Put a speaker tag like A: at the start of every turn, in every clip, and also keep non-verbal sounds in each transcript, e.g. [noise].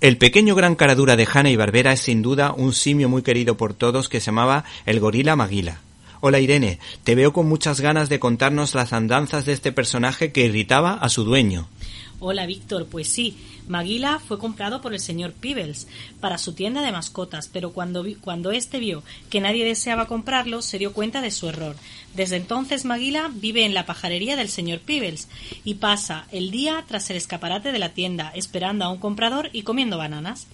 A: El pequeño gran caradura de Hanna y Barbera es sin duda un simio muy querido por todos que se llamaba el gorila Maguila. Hola Irene, te veo con muchas ganas de contarnos las andanzas de este personaje que irritaba a su dueño.
B: Hola Víctor, pues sí, Maguila fue comprado por el señor Peebles para su tienda de mascotas, pero cuando, cuando éste vio que nadie deseaba comprarlo, se dio cuenta de su error. Desde entonces Maguila vive en la pajarería del señor Peebles y pasa el día tras el escaparate de la tienda, esperando a un comprador y comiendo bananas.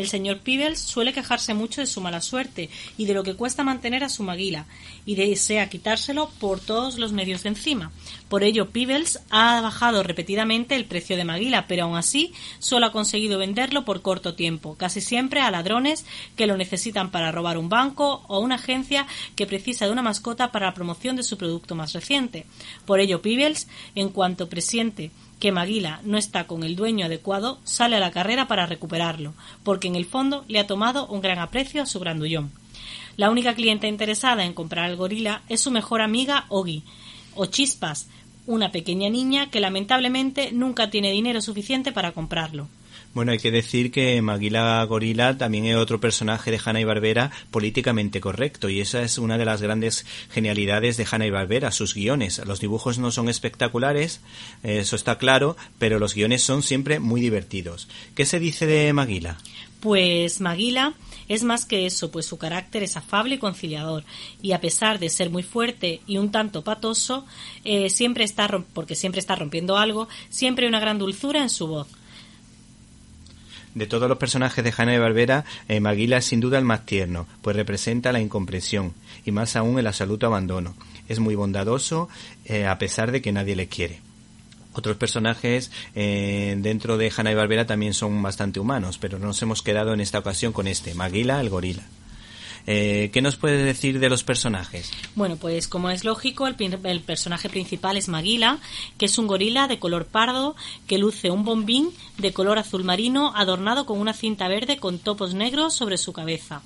B: El señor Peebles suele quejarse mucho de su mala suerte y de lo que cuesta mantener a su maguila, y desea quitárselo por todos los medios de encima. Por ello, Peebles ha bajado repetidamente el precio de maguila, pero aún así solo ha conseguido venderlo por corto tiempo, casi siempre a ladrones que lo necesitan para robar un banco o una agencia que precisa de una mascota para la promoción de su producto más reciente. Por ello, Peebles, en cuanto presiente que Maguila no está con el dueño adecuado, sale a la carrera para recuperarlo, porque en el fondo le ha tomado un gran aprecio a su grandullón. La única clienta interesada en comprar al gorila es su mejor amiga Ogi, o Chispas, una pequeña niña que lamentablemente nunca tiene dinero suficiente para comprarlo.
A: Bueno, hay que decir que Maguila Gorila también es otro personaje de Hanna y Barbera políticamente correcto y esa es una de las grandes genialidades de Hanna y Barbera, sus guiones. Los dibujos no son espectaculares, eso está claro, pero los guiones son siempre muy divertidos. ¿Qué se dice de Maguila?
B: Pues Maguila es más que eso, pues su carácter es afable y conciliador, y a pesar de ser muy fuerte y un tanto patoso, eh, siempre está, porque siempre está rompiendo algo, siempre hay una gran dulzura en su voz.
A: De todos los personajes de Hanna y Barbera, eh, Maguila es sin duda el más tierno, pues representa la incomprensión y más aún el absoluto abandono. Es muy bondadoso eh, a pesar de que nadie le quiere. Otros personajes eh, dentro de Hanna y Barbera también son bastante humanos, pero nos hemos quedado en esta ocasión con este, Maguila el gorila. Eh, ¿Qué nos puede decir de los personajes?
B: Bueno, pues como es lógico, el, el, personaje principal es Maguila, que es un gorila de color pardo que luce un bombín de color azul marino adornado con una cinta verde con topos negros sobre su cabeza.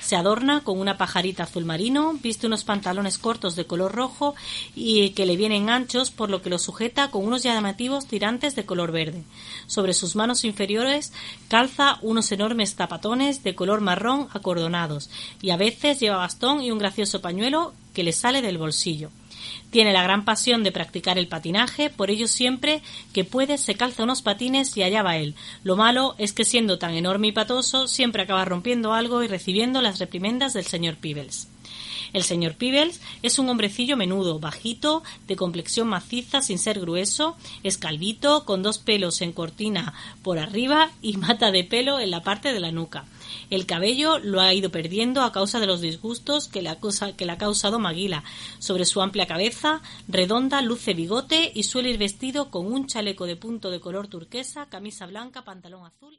B: Se adorna con una pajarita azul marino, viste unos pantalones cortos de color rojo y que le vienen anchos, por lo que lo sujeta con unos llamativos tirantes de color verde. Sobre sus manos inferiores calza unos enormes zapatones de color marrón acordonados y a veces lleva bastón y un gracioso pañuelo que le sale del bolsillo. Tiene la gran pasión de practicar el patinaje, por ello siempre que puede se calza unos patines y allá va él. Lo malo es que siendo tan enorme y patoso, siempre acaba rompiendo algo y recibiendo las reprimendas del señor Peebles. El señor Peebles es un hombrecillo menudo, bajito, de complexión maciza sin ser grueso, escalvito, con dos pelos en cortina por arriba y [laughs] mata de pelo en la parte de la nuca. El cabello lo ha ido perdiendo a causa de los disgustos que le, ha, que le ha causado Maguila. Sobre su amplia cabeza, redonda, luce bigote y suele ir vestido con un chaleco de punto de color turquesa, camisa blanca, pantalón azul.